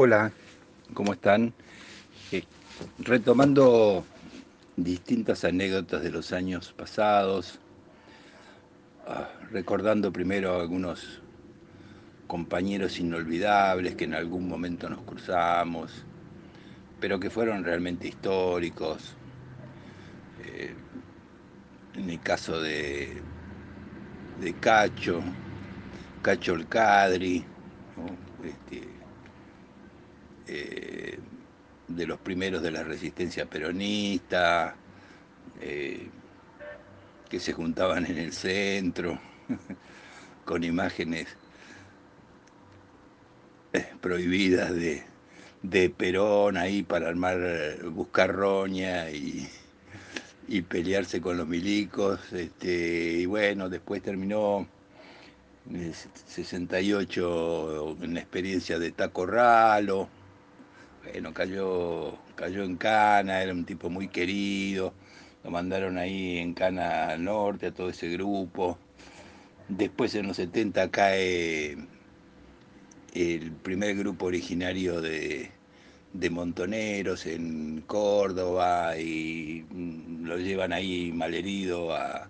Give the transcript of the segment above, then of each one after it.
Hola, ¿cómo están? Eh, retomando distintas anécdotas de los años pasados, ah, recordando primero algunos compañeros inolvidables que en algún momento nos cruzamos, pero que fueron realmente históricos. Eh, en el caso de, de Cacho, Cacho el Cadri, este, eh, de los primeros de la resistencia peronista, eh, que se juntaban en el centro, con imágenes eh, prohibidas de, de, Perón ahí para armar, buscar roña y, y pelearse con los milicos. Este, y bueno, después terminó en el 68 una experiencia de Taco Ralo bueno, cayó, cayó en Cana, era un tipo muy querido, lo mandaron ahí en Cana Norte a todo ese grupo. Después en los 70 cae el primer grupo originario de, Montoneros en Córdoba y mm, lo llevan ahí malherido a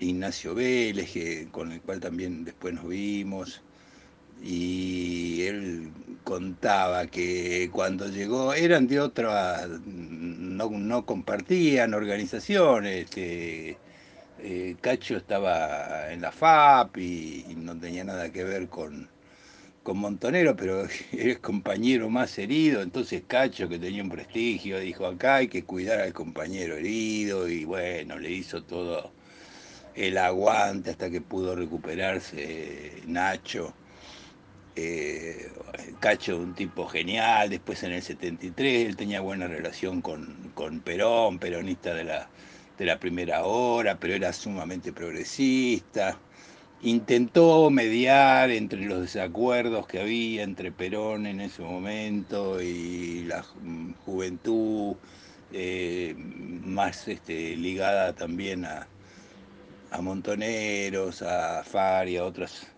Ignacio Vélez, con el cual también después nos vimos y él contaba que cuando llegó eran de otra, no, compartían organizaciones, este, eh, Cacho estaba en la FAP y, no tenía nada que ver con, con Montonero, pero es compañero más herido, entonces Cacho, que tenía un prestigio, dijo, acá hay que cuidar al compañero herido, y bueno, le hizo todo el aguante hasta que pudo recuperarse Nacho eh, Cacho, un tipo genial, después en el 73 él tenía buena relación con, con Perón, peronista de la, de la primera hora, pero era sumamente progresista. Intentó mediar entre los desacuerdos que había entre Perón en ese momento y la juventud eh, más este, ligada también a, a Montoneros, a Fari, a otras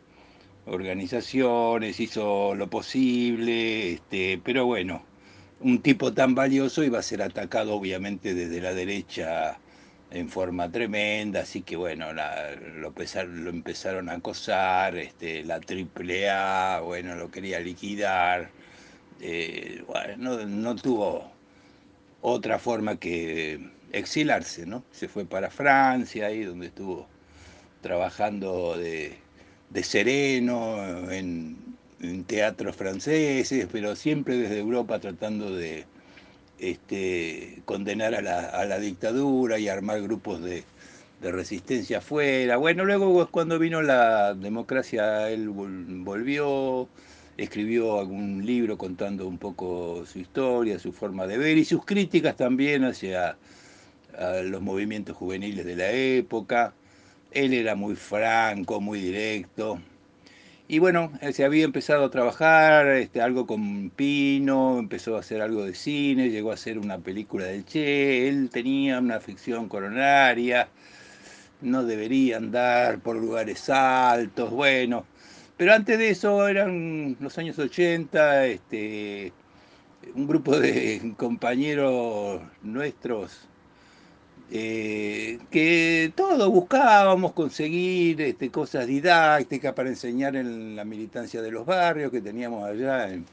organizaciones, hizo lo posible, este, pero bueno, un tipo tan valioso iba a ser atacado obviamente desde la derecha en forma tremenda, así que bueno, lo, empezaron a acosar, este, la AAA, bueno, lo quería liquidar, eh, bueno, no, tuvo otra forma que exilarse, ¿no? Se fue para Francia, ahí donde estuvo trabajando de de sereno, en, teatros franceses, pero siempre desde Europa tratando de este, condenar a la, dictadura y armar grupos de, resistencia afuera. Bueno, luego cuando vino la democracia, él volvió, escribió algún libro contando un poco su historia, su forma de ver y sus críticas también hacia los movimientos juveniles de la época. Él era muy franco, muy directo. Y bueno, se había empezado a trabajar, este, algo con Pino, empezó a hacer algo de cine, llegó a hacer una película del Che, él tenía una ficción coronaria, no debería andar por lugares altos, bueno. Pero antes de eso eran los años 80, este, un grupo de compañeros nuestros eh, que todos buscábamos conseguir este, cosas didácticas para enseñar en la militancia de los barrios que teníamos allá en,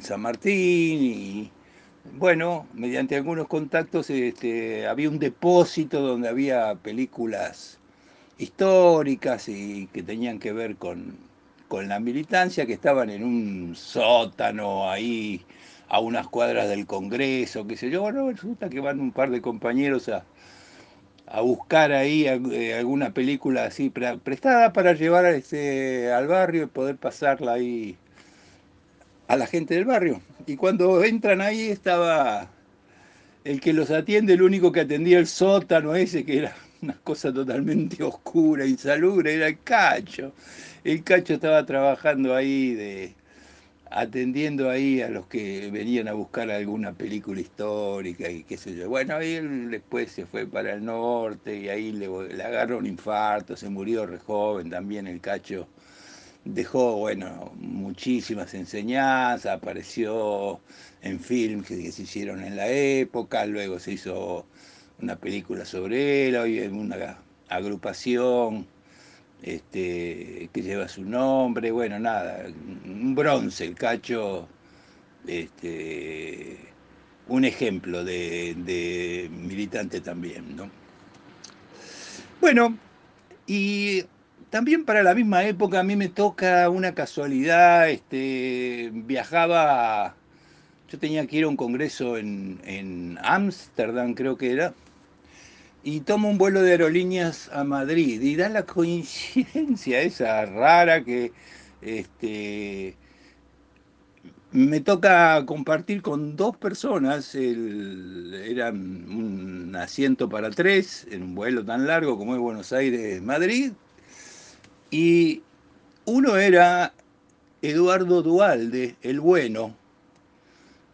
San Martín y bueno, mediante algunos contactos este, había un depósito donde había películas históricas y que tenían que ver con, con la militancia, que estaban en un sótano ahí a unas cuadras del Congreso, qué sé yo. Bueno, resulta que van un par de compañeros a, buscar ahí eh, alguna película así prestada para llevar este, al barrio y poder pasarla ahí a la gente del barrio. Y cuando entran ahí estaba el que los atiende, el único que atendía el sótano ese, que era una cosa totalmente oscura, insalubre, era el cacho. El cacho estaba trabajando ahí de, atendiendo ahí a los que venían a buscar alguna película histórica y qué sé yo. Bueno, él después se fue para el norte y ahí le, agarró un infarto, se murió re joven también el cacho dejó, bueno, muchísimas enseñanzas, apareció en films que, se hicieron en la época, luego se hizo una película sobre él, hoy es una agrupación este, que lleva su nombre, bueno, nada, un bronce, el cacho, este, un ejemplo de, militante también, ¿no? Bueno, y también para la misma época a mí me toca una casualidad, este, viajaba, yo tenía que ir a un congreso en Ámsterdam, creo que era, y tomo un vuelo de aerolíneas a Madrid, y da la coincidencia esa rara que este, me toca compartir con dos personas, el, era un asiento para tres, en un vuelo tan largo como es Buenos Aires-Madrid, y uno era Eduardo Dualde, el bueno.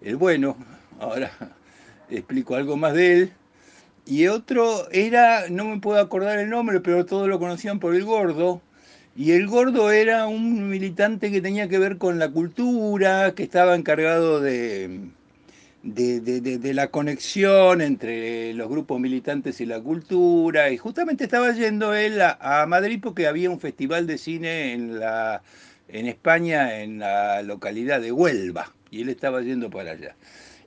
El bueno, ahora explico algo más de él. Y otro era, no me puedo acordar el nombre, pero todos lo conocían por el gordo. Y el gordo era un militante que tenía que ver con la cultura, que estaba encargado de, de, la conexión entre los grupos militantes y la cultura, y justamente estaba yendo él a, Madrid porque había un festival de cine en, la, en España, en la localidad de Huelva, y él estaba yendo para allá.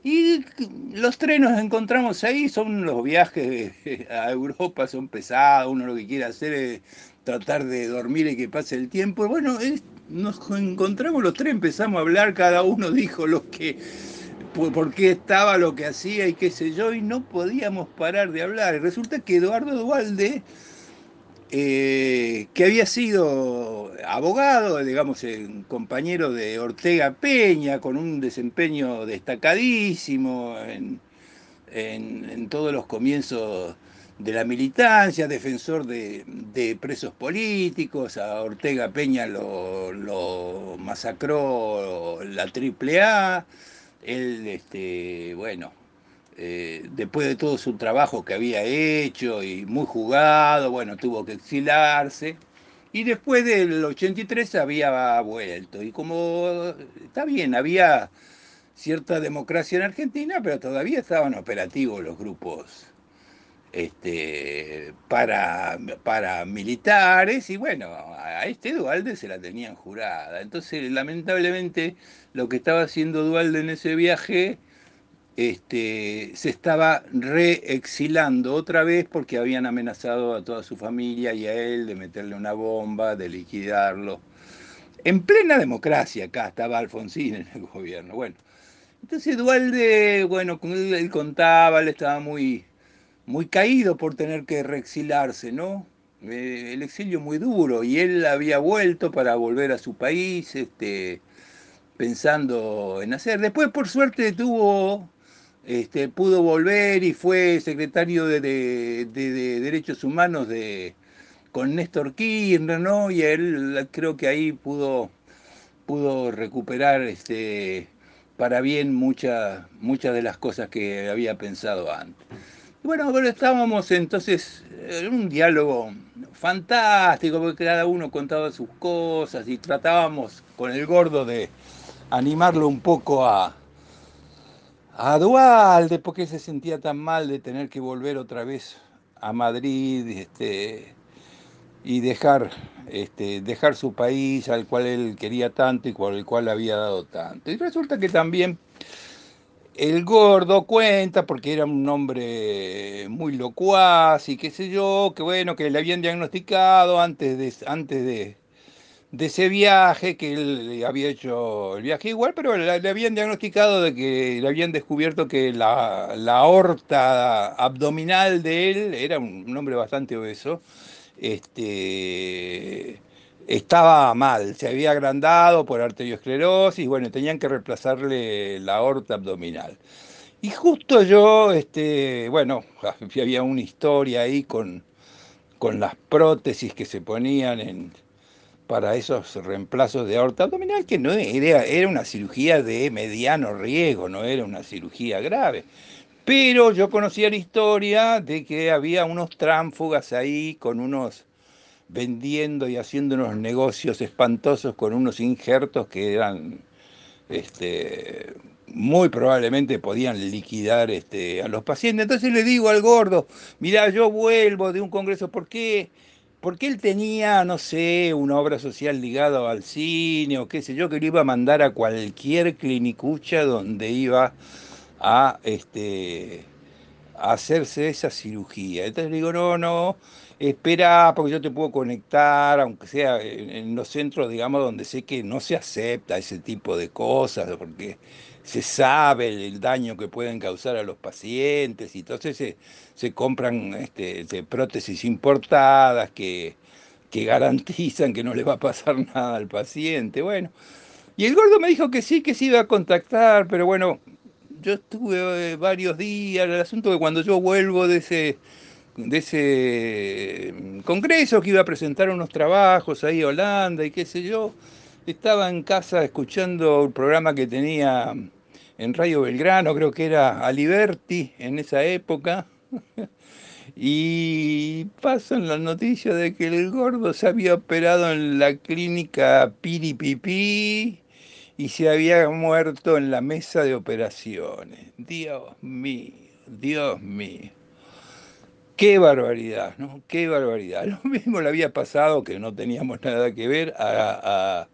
Y los trenes nos encontramos ahí, son los viajes a Europa, son pesados, uno lo que quiere hacer es tratar de dormir y que pase el tiempo. Bueno, nos encontramos los tres, empezamos a hablar, cada uno dijo lo que por qué estaba, lo que hacía y qué sé yo, y no podíamos parar de hablar. Resulta que Eduardo Dualde, eh, que había sido abogado, digamos, compañero de Ortega Peña, con un desempeño destacadísimo en, todos los comienzos de la militancia, defensor de, presos políticos, a Ortega Peña lo, lo masacró la AAA él, este, bueno, eh, después de todo su trabajo que había hecho y muy jugado, bueno, tuvo que exilarse. Y después del 83 había vuelto. Y como está bien, había cierta democracia en Argentina, pero todavía estaban operativos los grupos este, para, para militares y bueno, a este Dualde se la tenían jurada. Entonces, lamentablemente, lo que estaba haciendo Dualde en ese viaje este, se estaba reexilando otra vez porque habían amenazado a toda su familia y a él de meterle una bomba, de liquidarlo. En plena democracia acá estaba Alfonsín en el gobierno. Bueno, entonces Dualde, bueno, él, contaba, él estaba muy muy caído por tener que reexilarse, ¿no? Eh, el exilio muy duro y él había vuelto para volver a su país, este, pensando en hacer. Después, por suerte, tuvo, este, pudo volver y fue secretario de, Derechos Humanos de, con Néstor Kirchner, ¿no? Y él creo que ahí pudo, pudo recuperar este, para bien muchas muchas de las cosas que había pensado antes. Bueno, pero estábamos entonces en un diálogo fantástico, porque cada uno contaba sus cosas y tratábamos con el gordo de animarlo un poco a, a Dualde, porque se sentía tan mal de tener que volver otra vez a Madrid este, y dejar, este, dejar su país al cual él quería tanto y por el cual había dado tanto. Y resulta que también el gordo cuenta, porque era un hombre muy locuaz y qué sé yo, que bueno, que le habían diagnosticado antes de, antes de, ese viaje, que él había hecho el viaje igual, pero le, habían diagnosticado de que le habían descubierto que la, la aorta abdominal de él, era un hombre bastante obeso, este estaba mal, se había agrandado por arteriosclerosis, bueno, tenían que reemplazarle la aorta abdominal. Y justo yo, este, bueno, había una historia ahí con, con las prótesis que se ponían en, para esos reemplazos de aorta abdominal, que no era, era una cirugía de mediano riesgo, no era una cirugía grave. Pero yo conocía la historia de que había unos tránfugas ahí con unos vendiendo y haciendo unos negocios espantosos con unos injertos que eran este, muy probablemente podían liquidar este, a los pacientes. Entonces le digo al gordo, mira, yo vuelvo de un congreso, ¿por qué? Porque él tenía, no sé, una obra social ligada al cine o qué sé yo, que lo iba a mandar a cualquier clinicucha donde iba a, este, a hacerse esa cirugía. Entonces le digo, no, no, espera, porque yo te puedo conectar, aunque sea en, los centros, digamos, donde sé que no se acepta ese tipo de cosas, porque se sabe el, daño que pueden causar a los pacientes, y entonces se, se compran este, prótesis importadas que, que garantizan que no le va a pasar nada al paciente. Bueno, y el gordo me dijo que sí, que se iba a contactar, pero bueno, yo estuve eh, varios días, el asunto que cuando yo vuelvo de ese de ese mm, congreso que iba a presentar unos trabajos ahí a Holanda y qué sé yo. Estaba en casa escuchando el programa que tenía en Radio Belgrano, creo que era Aliberti en esa época. y pasan las noticias de que el gordo se había operado en la clínica Piripipi y se había muerto en la mesa de operaciones. Dios mío, Dios mío. Qué barbaridad, ¿no? Qué barbaridad. Lo mismo le había pasado, que no teníamos nada que ver, a,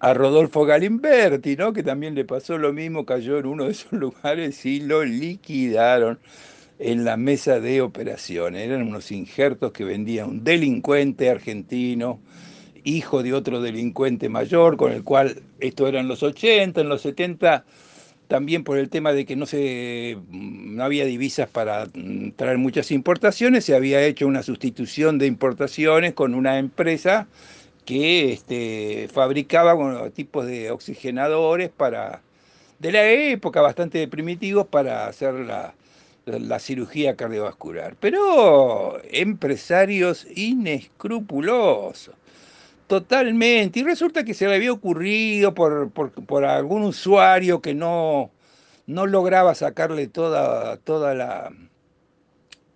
Rodolfo Galimberti, ¿no? Que también le pasó lo mismo, cayó en uno de esos lugares y lo liquidaron en la mesa de operaciones. Eran unos injertos que vendía un delincuente argentino, hijo de otro delincuente mayor, con el cual, esto era en los 80, en los 70 también por el tema de que no, se, mm, no había divisas para mm, traer muchas importaciones, se había hecho una sustitución de importaciones con una empresa que este, fabricaba tipos de oxigenadores para, de la época, bastante primitivos, para hacer la, la cirugía cardiovascular. Pero empresarios inescrupulosos. Totalmente. Y resulta que se le había ocurrido por, por, algún usuario que no, no lograba sacarle toda, toda la,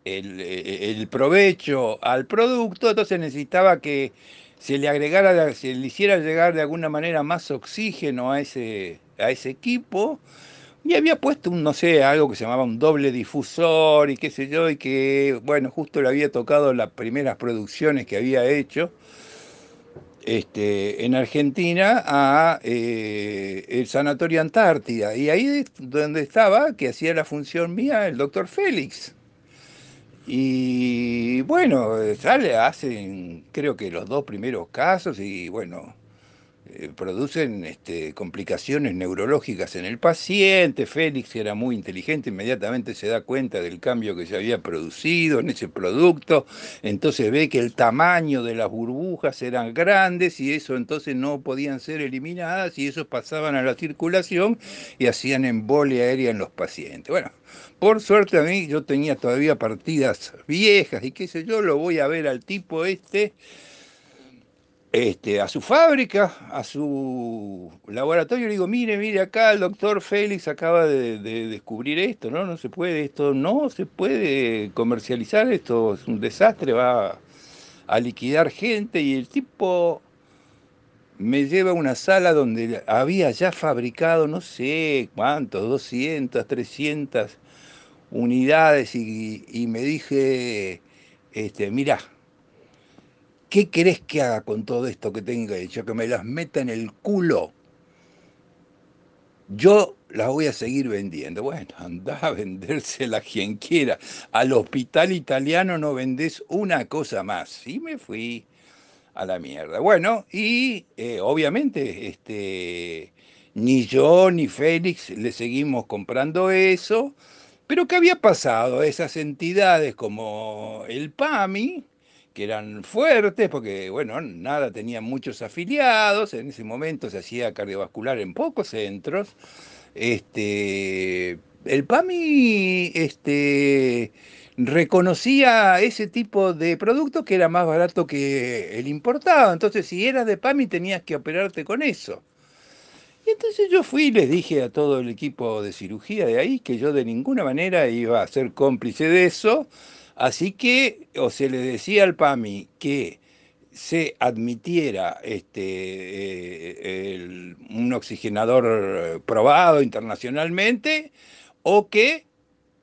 el, provecho al producto, entonces necesitaba que se le agregara, se le hiciera llegar de alguna manera más oxígeno a ese, a ese equipo. Y había puesto un, no sé, algo que se llamaba un doble difusor y qué sé yo, y que, bueno, justo le había tocado las primeras producciones que había hecho este, en Argentina a eh, el Sanatorio Antártida. Y ahí donde estaba, que hacía la función mía, el doctor Félix. Y bueno, sale, hacen creo que los dos primeros casos y bueno, producen este, complicaciones neurológicas en el paciente. Félix era muy inteligente, inmediatamente se da cuenta del cambio que se había producido en ese producto, entonces ve que el tamaño de las burbujas eran grandes y eso entonces no podían ser eliminadas y eso pasaban a la circulación y hacían embolia aérea en los pacientes. Bueno, por suerte a mí yo tenía todavía partidas viejas y qué sé yo, lo voy a ver al tipo este este, a su fábrica, a su laboratorio, le digo, mire, mire acá, el doctor Félix acaba de, descubrir esto, ¿no? No se puede, esto no se puede comercializar, esto es un desastre, va a liquidar gente y el tipo me lleva a una sala donde había ya fabricado, no sé cuántos, 200, 300 unidades y, y me dije, este, mira, ¿Qué querés que haga con todo esto que tenga hecho? Que me las meta en el culo. Yo las voy a seguir vendiendo. Bueno, anda a vendérsela a quien quiera. Al hospital italiano no vendés una cosa más. Y me fui a la mierda. Bueno, y eh, obviamente este, ni yo ni Félix le seguimos comprando eso. Pero ¿qué había pasado? Esas entidades como el PAMI, que eran fuertes, porque, bueno, nada, tenían muchos afiliados, en ese momento se hacía cardiovascular en pocos centros. Este, el PAMI este, reconocía ese tipo de producto que era más barato que el importado, entonces si eras de PAMI tenías que operarte con eso. Y entonces yo fui y les dije a todo el equipo de cirugía de ahí que yo de ninguna manera iba a ser cómplice de eso, Así que, o se le decía al PAMI que se admitiera este, eh, un oxigenador probado internacionalmente o que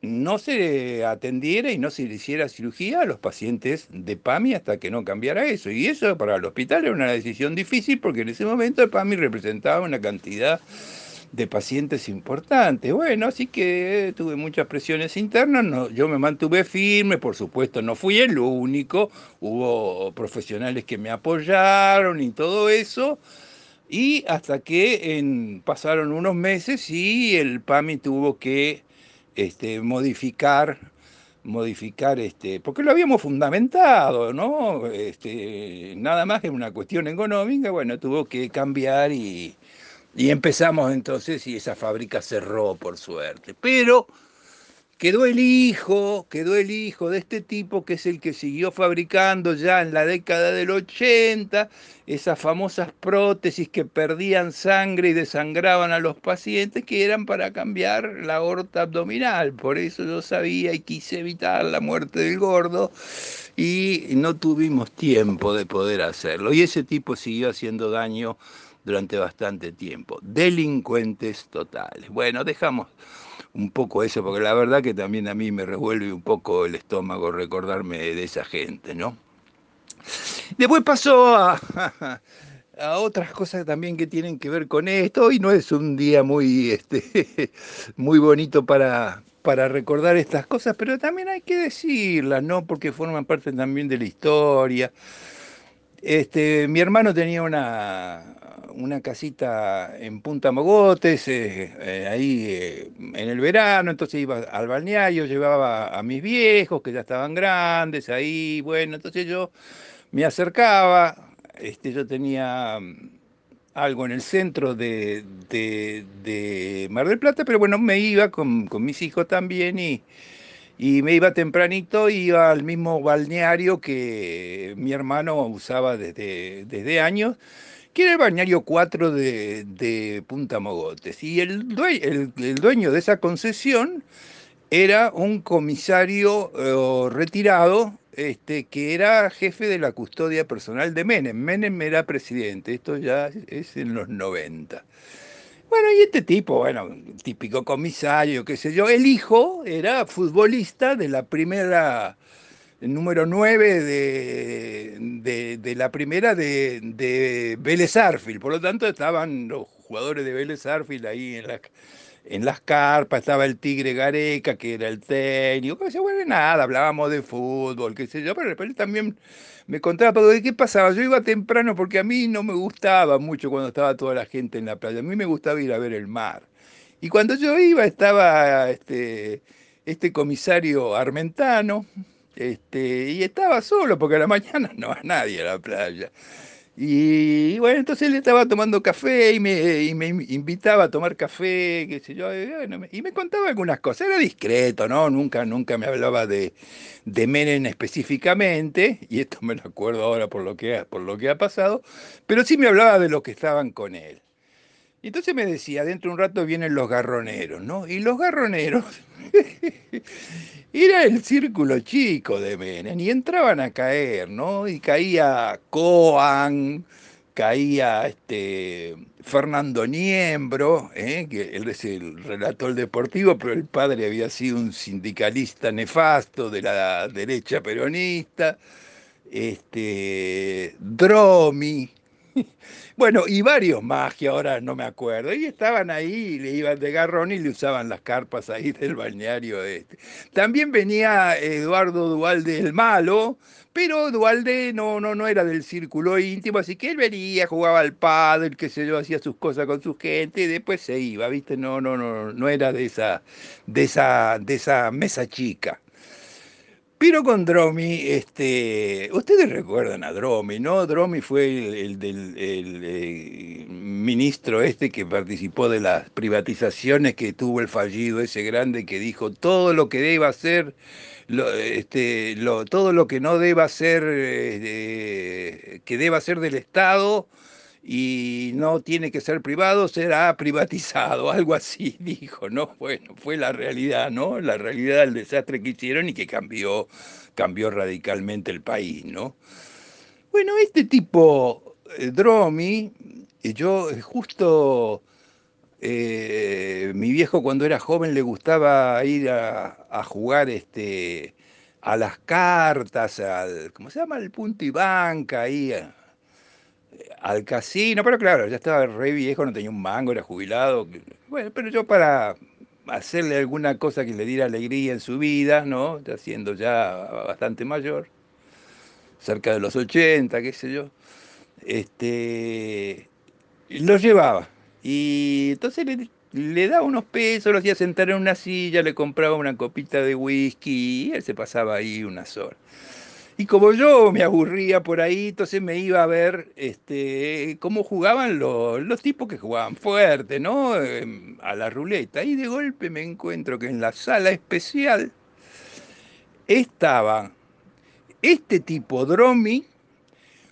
no se atendiera y no se le hiciera cirugía a los pacientes de PAMI hasta que no cambiara eso. Y eso para el hospital era una decisión difícil porque en ese momento el PAMI representaba una cantidad de pacientes importantes. Bueno, así que tuve muchas presiones internas, no, yo me mantuve firme, por supuesto no fui el único, hubo profesionales que me apoyaron y todo eso. Y hasta que pasaron unos meses y el PAMI tuvo que este, modificar, modificar, este, porque lo habíamos fundamentado, ¿no? Este, nada más que una cuestión económica, bueno, tuvo que cambiar y, y empezamos entonces y esa fábrica cerró por suerte. Pero quedó el hijo, quedó el hijo de este tipo que es el que siguió fabricando ya en la década del 80 esas famosas prótesis que perdían sangre y desangraban a los pacientes que eran para cambiar la aorta abdominal. Por eso yo sabía y quise evitar la muerte del gordo y no tuvimos tiempo de poder hacerlo. Y ese tipo siguió haciendo daño durante bastante tiempo. Delincuentes totales. Bueno, dejamos un poco eso, porque la verdad que también a mí me revuelve un poco el estómago recordarme de esa gente, ¿no? Después pasó a, a otras cosas también que tienen que ver con esto. Hoy no es un día muy, este, muy bonito para, para recordar estas cosas, pero también hay que decirlas, ¿no? Porque forman parte también de la historia. Este, mi hermano tenía una, una casita en Punta Mogotes, eh, eh, ahí eh, en el verano, entonces iba al balneario, llevaba a mis viejos que ya estaban grandes, ahí, bueno, entonces yo me acercaba, este, yo tenía mm, algo en el centro de, Mar del Plata, pero bueno, me iba con, mis hijos también y, y me iba tempranito, iba al mismo balneario que mi hermano usaba desde, desde años que era el bañario 4 de, Punta Mogotes. Y el dueño, el, dueño, de esa concesión era un comisario eh, retirado este, que era jefe de la custodia personal de Menem. Menem era presidente, esto ya es en los 90. Bueno, y este tipo, bueno, típico comisario, qué sé yo, el hijo era futbolista de la primera número 9 de, de, la primera de, de Vélez Arfield. Por lo tanto, estaban los jugadores de Vélez Arfield ahí en, la, en las carpas, estaba el Tigre Gareca, que era el técnico, que se bueno, nada, hablábamos de fútbol, qué sé yo, pero él también me contaba, pero ¿de qué pasaba? Yo iba temprano porque a mí no me gustaba mucho cuando estaba toda la gente en la playa, a mí me gustaba ir a ver el mar. Y cuando yo iba estaba este, este comisario armentano, este, y estaba solo, porque a la mañana no va nadie a la playa. Y, bueno, entonces él estaba tomando café y me, y invitaba a tomar café, qué sé yo, y, me contaba algunas cosas. Era discreto, ¿no? Nunca, nunca me hablaba de, de Menem específicamente, y esto me lo acuerdo ahora por lo, que, por lo que ha pasado, pero sí me hablaba de los que estaban con él. Y entonces me decía, dentro de un rato vienen los garroneros, ¿no? Y los garroneros era el círculo chico de Menem y entraban a caer, ¿no? Y caía Coan, caía este Fernando Niembro, ¿eh? que él es el relator deportivo, pero el padre había sido un sindicalista nefasto de la derecha peronista, este Dromi, bueno, y varios más que ahora no me acuerdo. Y estaban ahí, le iban de garrón y le usaban las carpas ahí del balneario este. También venía Eduardo Dualde el malo, pero Dualde no, no, no era del círculo íntimo, así que él venía, jugaba al padre, qué sé yo, hacía sus cosas con su gente y después se iba, ¿viste? No, no, no, no era de esa, de esa, de esa mesa chica. Pero con Dromi, este, ustedes recuerdan a Dromi, ¿no? Dromi fue el, del eh, ministro este que participó de las privatizaciones que tuvo el fallido ese grande que dijo todo lo que deba ser, este, todo lo que no deba ser, eh, que deba ser del Estado, y no tiene que ser privado, será privatizado, algo así dijo, ¿no? Bueno, fue la realidad, ¿no? La realidad del desastre que hicieron y que cambió, cambió radicalmente el país, ¿no? Bueno, este tipo, eh, Dromi, yo justo mi viejo cuando era joven le gustaba ir a, jugar este, a las cartas, al, ¿cómo se llama? El punto y banca, ahí, al casino, pero claro, ya estaba re viejo, no tenía un mango, era jubilado. Bueno, pero yo para hacerle alguna cosa que le diera alegría en su vida, ¿no? Ya siendo ya bastante mayor, cerca de los 80, qué sé yo, este, lo llevaba. Y entonces le, le daba unos pesos, lo hacía sentar en una silla, le compraba una copita de whisky y él se pasaba ahí unas horas. Y como yo me aburría por ahí, entonces me iba a ver este, cómo jugaban los, tipos que jugaban fuerte, ¿no? Em, a la ruleta. Y de golpe me encuentro que en la sala especial estaba este tipo Dromi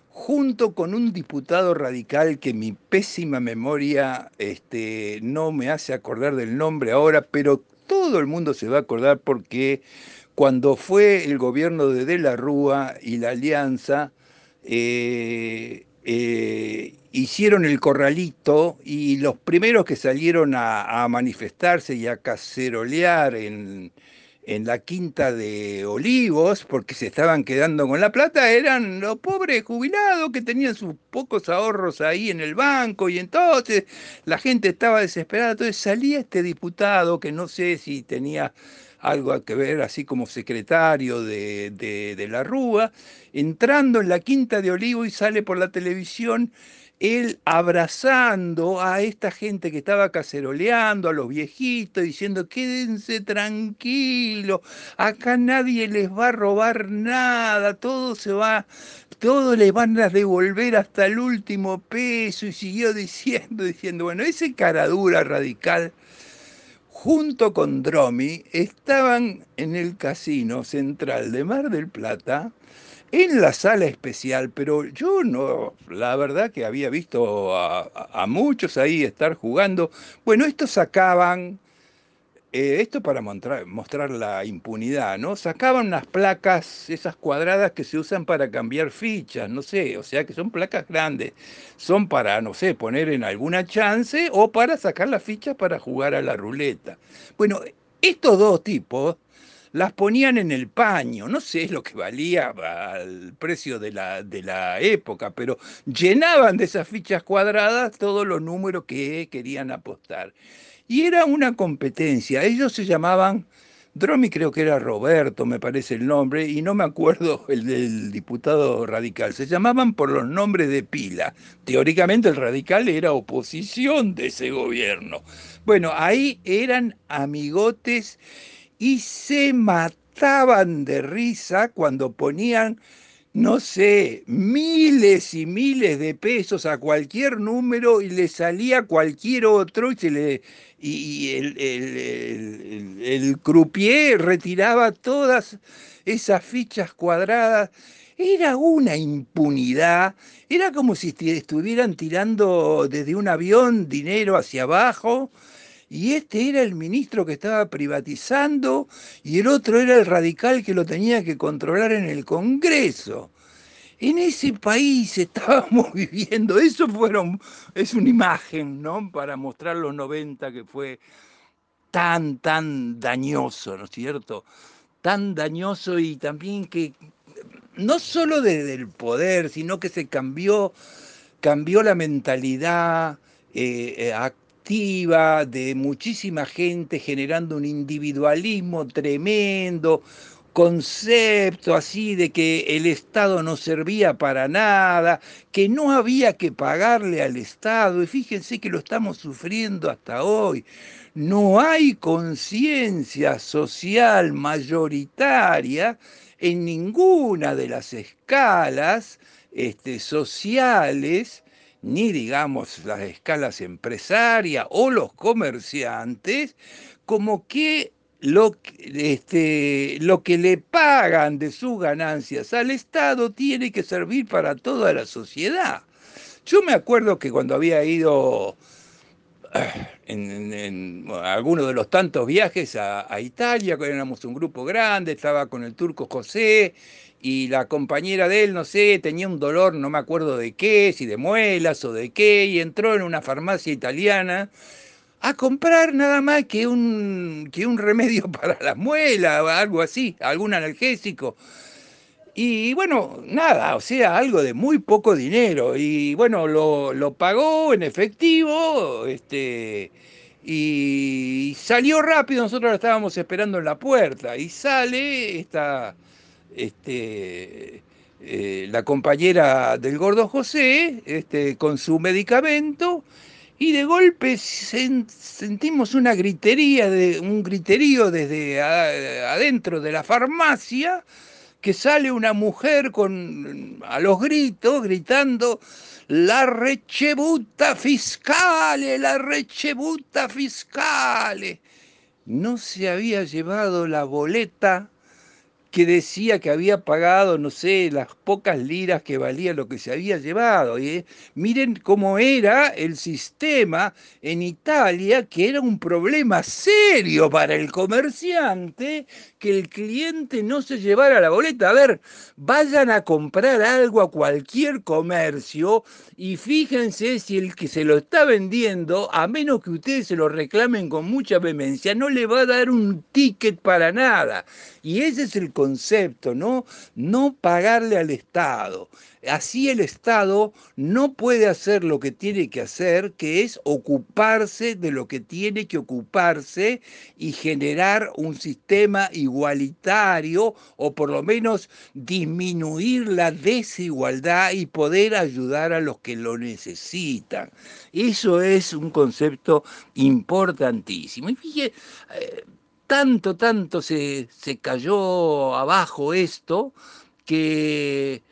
junto con un diputado radical que mi pésima memoria este, no me hace acordar del nombre ahora, pero todo el mundo se va a acordar porque cuando fue el gobierno de De la Rúa y la Alianza, eh, eh, hicieron el corralito y los primeros que salieron a, manifestarse y a cacerolear en, en, la quinta de Olivos, porque se estaban quedando con la plata, eran los pobres jubilados que tenían sus pocos ahorros ahí en el banco y entonces la gente estaba desesperada. Entonces salía este diputado que no sé si tenía algo que ver, así como secretario de, de, la Rúa, entrando en la Quinta de Olivo y sale por la televisión él abrazando a esta gente que estaba caceroleando, a los viejitos, diciendo, quédense tranquilos, acá nadie les va a robar nada, todo se va, todo les van a devolver hasta el último peso, y siguió diciendo, diciendo, bueno, ese caradura radical junto con Dromi, estaban en el casino central de Mar del Plata, en la sala especial, pero yo no, la verdad que había visto a, muchos ahí estar jugando. Bueno, estos sacaban eh, esto para mostrar, la impunidad, ¿no? Sacaban unas placas, esas cuadradas que se usan para cambiar fichas, no sé, o sea que son placas grandes, son para, no sé, poner en alguna chance o para sacar las fichas para jugar a la ruleta. Bueno, estos dos tipos las ponían en el paño, no sé lo que valía al precio de la, de la época, pero llenaban de esas fichas cuadradas todos los números que querían apostar. Y era una competencia. Ellos se llamaban, Dromi creo que era Roberto, me parece el nombre, y no me acuerdo el del diputado radical. Se llamaban por los nombres de pila. Teóricamente el radical era oposición de ese gobierno. Bueno, ahí eran amigotes y se mataban de risa cuando ponían no sé, miles y miles de pesos a cualquier número y le salía cualquier otro y, se le, y el, el, el, croupier retiraba todas esas fichas cuadradas. Era una impunidad, era como si estuvieran tirando desde un avión dinero hacia abajo y este era el ministro que estaba privatizando y el otro era el radical que lo tenía que controlar en el Congreso. En ese país estábamos viviendo, eso fueron, es una imagen, ¿no? Para mostrar los 90 que fue tan, tan dañoso, ¿no es cierto? Tan dañoso y también que no solo desde el poder, sino que se cambió, cambió la mentalidad eh, de muchísima gente generando un individualismo tremendo, concepto así de que el Estado no servía para nada, que no había que pagarle al Estado, y fíjense que lo estamos sufriendo hasta hoy. No hay conciencia social mayoritaria en ninguna de las escalas este, sociales ni digamos las escalas empresarias o los comerciantes, como que lo, este, lo que le pagan de sus ganancias al Estado tiene que servir para toda la sociedad. Yo me acuerdo que cuando había ido en, algunos de los tantos viajes a, a Italia, éramos un grupo grande, estaba con el turco José y la compañera de él, no sé, tenía un dolor, no me acuerdo de qué, si de muelas o de qué, y entró en una farmacia italiana a comprar nada más que un, que un remedio para la muela, o algo así, algún analgésico. Y bueno, nada, o sea, algo de muy poco dinero. Y bueno, lo, lo pagó en efectivo, este, y salió rápido, nosotros estábamos esperando en la puerta, y sale esta, este, eh, la compañera del gordo José, este, con su medicamento, y de golpe sentimos una gritería, de, un griterío desde adentro de la farmacia, que sale una mujer con, a los gritos, gritando, la rechebuta fiscale, la rechebuta fiscale. No se había llevado la boleta que decía que había pagado, no sé, las pocas liras que valía lo que se había llevado. ¿eh? Miren cómo era el sistema en Italia, que era un problema serio para el comerciante que el cliente no se llevara la boleta. A ver, vayan a comprar algo a cualquier comercio y fíjense si el que se lo está vendiendo, a menos que ustedes se lo reclamen con mucha vehemencia, no le va a dar un ticket para nada. Y ese es el ¿no? No pagarle al Estado. Así el Estado no puede hacer lo que tiene que hacer, que es ocuparse de lo que tiene que ocuparse y generar un sistema igualitario o por lo menos disminuir la desigualdad y poder ayudar a los que lo necesitan. Eso es un concepto importantísimo. Y fíjate, eh, tanto, tanto se, se cayó abajo esto que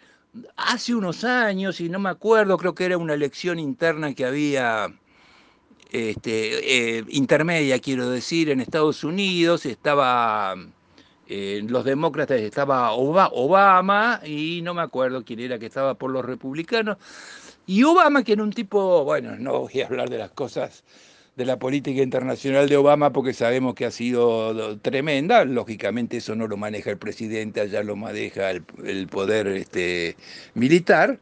hace unos años, y no me acuerdo, creo que era una elección interna que había, este, eh, intermedia quiero decir, en Estados Unidos, estaba, eh, los demócratas estaba Obama, y no me acuerdo quién era que estaba por los republicanos, y Obama, que era un tipo, bueno, no voy a hablar de las cosas de la política internacional de Obama porque sabemos que ha sido tremenda. Lógicamente eso no lo maneja el presidente, allá lo maneja el, poder este, militar.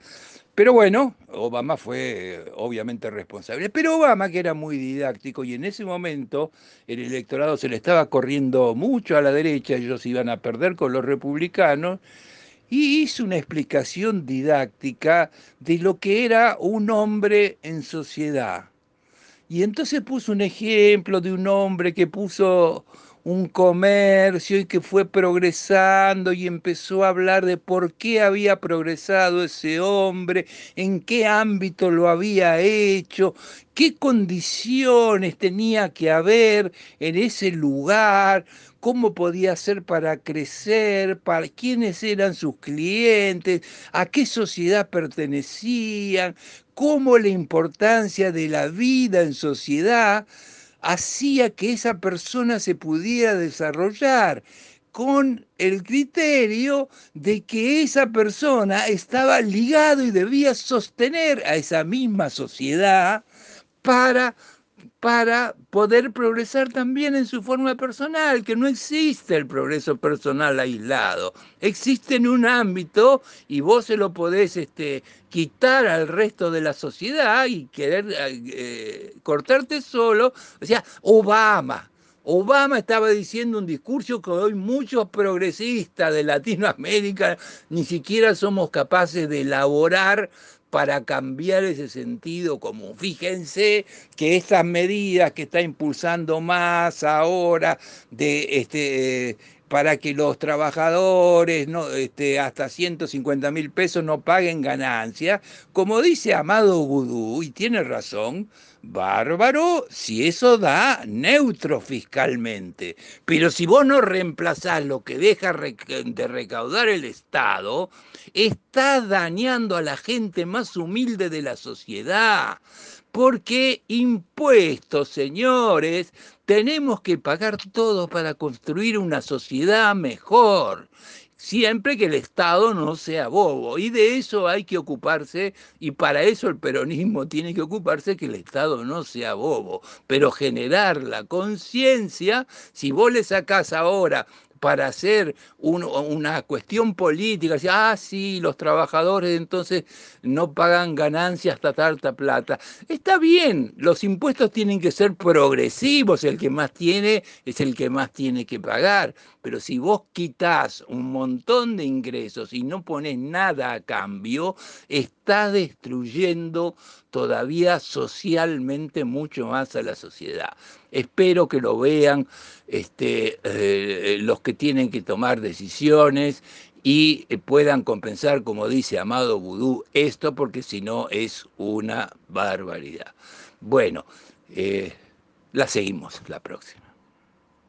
Pero bueno, Obama fue obviamente responsable. Pero Obama, que era muy didáctico y en ese momento el electorado se le estaba corriendo mucho a la derecha, ellos iban a perder con los republicanos, y hizo una explicación didáctica de lo que era un hombre en sociedad y entonces puso un ejemplo de un hombre que puso un comercio y que fue progresando y empezó a hablar de por qué había progresado ese hombre, en qué ámbito lo había hecho, qué condiciones tenía que haber en ese lugar, cómo podía ser para crecer, para quiénes eran sus clientes, a qué sociedad pertenecían, cómo la importancia de la vida en sociedad hacía que esa persona se pudiera desarrollar con el criterio de que esa persona estaba ligado y debía sostener a esa misma sociedad para para poder progresar también en su forma personal, que no existe el progreso personal aislado, existe en un ámbito y vos se lo podés este, quitar al resto de la sociedad y querer eh, cortarte solo. O sea, Obama, Obama estaba diciendo un discurso que hoy muchos progresistas de Latinoamérica ni siquiera somos capaces de elaborar para cambiar ese sentido común. Fíjense que estas medidas que está impulsando más ahora de este para que los trabajadores no, este, hasta 150 mil pesos no paguen ganancias, como dice Amado Gudú, y tiene razón, bárbaro si eso da neutro fiscalmente. Pero si vos no reemplazás lo que deja de recaudar el Estado, estás dañando a la gente más humilde de la sociedad. Porque impuestos, señores, tenemos que pagar todo para construir una sociedad mejor siempre que el Estado no sea bobo. Y de eso hay que ocuparse, y para eso el peronismo tiene que ocuparse que el Estado no sea bobo, pero generar la conciencia, si vos le sacás ahora para hacer una cuestión política, ah, sí, los trabajadores entonces no pagan ganancias hasta tanta plata. Está bien, los impuestos tienen que ser progresivos, el que más tiene es el que más tiene que pagar, pero si vos quitas un montón de ingresos y no pones nada a cambio, está destruyendo todavía socialmente mucho más a la sociedad. Espero que lo vean este, eh, los que tienen que tomar decisiones y eh, puedan compensar, como dice Amado Vudú, esto, porque si no es una barbaridad. Bueno, eh, la seguimos la próxima.